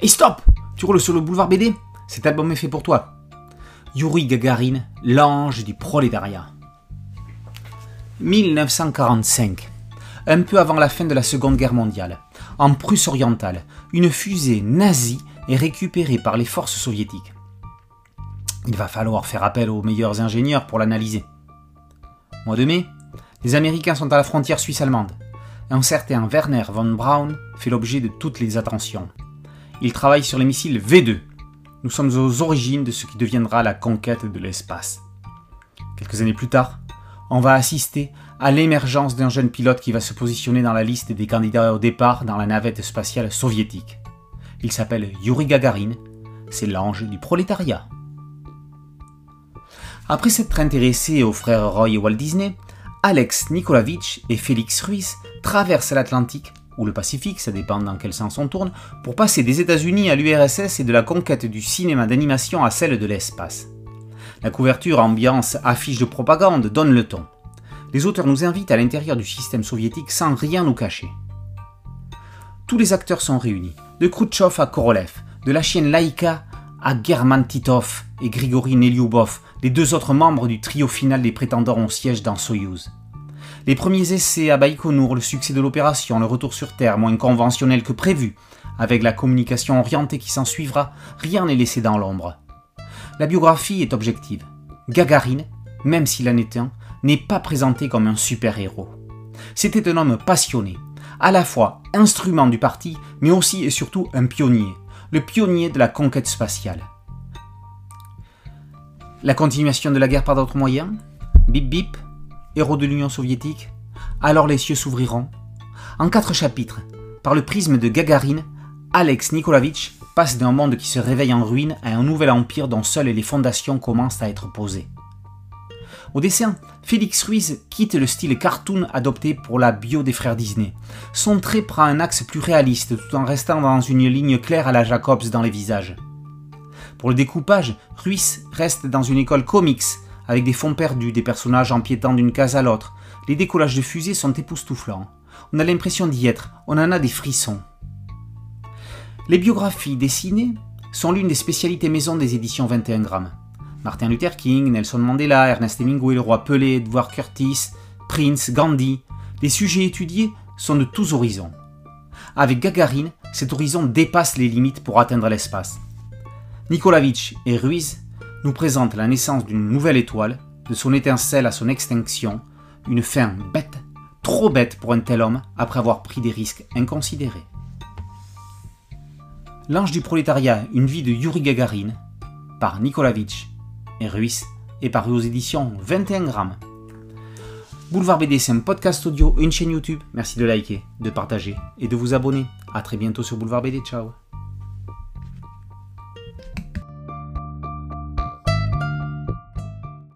Et stop Tu roules sur le boulevard BD Cet album est fait pour toi. Yuri Gagarin, l'ange du prolétariat. 1945. Un peu avant la fin de la Seconde Guerre mondiale, en Prusse orientale, une fusée nazie est récupérée par les forces soviétiques. Il va falloir faire appel aux meilleurs ingénieurs pour l'analyser. Mois de mai, les Américains sont à la frontière suisse-allemande. Un certain Werner von Braun fait l'objet de toutes les attentions. Il travaille sur les missiles V2. Nous sommes aux origines de ce qui deviendra la conquête de l'espace. Quelques années plus tard, on va assister à l'émergence d'un jeune pilote qui va se positionner dans la liste des candidats au départ dans la navette spatiale soviétique. Il s'appelle Yuri Gagarin, c'est l'ange du prolétariat. Après s'être intéressé aux frères Roy et Walt Disney, Alex Nikolavitch et Félix Ruiz traversent l'Atlantique, ou le Pacifique, ça dépend dans quel sens on tourne, pour passer des États-Unis à l'URSS et de la conquête du cinéma d'animation à celle de l'espace. La couverture, ambiance, affiche de propagande donne le ton. Les auteurs nous invitent à l'intérieur du système soviétique sans rien nous cacher. Tous les acteurs sont réunis, de Khrouchtchev à Korolev, de la chienne Laïka à German Titov et Grigory Nelyubov, les deux autres membres du trio final des prétendants au siège dans Soyouz. Les premiers essais à Baïkonour, le succès de l'opération, le retour sur Terre moins conventionnel que prévu, avec la communication orientée qui s'en suivra, rien n'est laissé dans l'ombre. La biographie est objective. Gagarine, même s'il en est un, n'est pas présenté comme un super-héros. C'était un homme passionné, à la fois instrument du parti, mais aussi et surtout un pionnier, le pionnier de la conquête spatiale. La continuation de la guerre par d'autres moyens? Bip bip Héros de l'Union soviétique Alors les cieux s'ouvriront En quatre chapitres, par le prisme de Gagarine, Alex Nikolavitch passe d'un monde qui se réveille en ruine à un nouvel empire dont seules les fondations commencent à être posées. Au dessin, Félix Ruiz quitte le style cartoon adopté pour la bio des frères Disney. Son trait prend un axe plus réaliste tout en restant dans une ligne claire à la Jacobs dans les visages. Pour le découpage, Ruiz reste dans une école comics, avec des fonds perdus, des personnages empiétant d'une case à l'autre. Les décollages de fusées sont époustouflants. On a l'impression d'y être, on en a des frissons. Les biographies dessinées sont l'une des spécialités maison des éditions 21 grammes. Martin Luther King, Nelson Mandela, Ernest Hemingway, le roi Pelé, Edward Curtis, Prince, Gandhi, les sujets étudiés sont de tous horizons. Avec Gagarine, cet horizon dépasse les limites pour atteindre l'espace. Nikolavitch et Ruiz nous présentent la naissance d'une nouvelle étoile, de son étincelle à son extinction, une fin bête, trop bête pour un tel homme après avoir pris des risques inconsidérés. L'ange du prolétariat, une vie de Yuri Gagarin, par Nikolavitch et Ruiz, est paru aux éditions 21 grammes. Boulevard BD, c'est un podcast audio et une chaîne YouTube. Merci de liker, de partager et de vous abonner. A très bientôt sur Boulevard BD. Ciao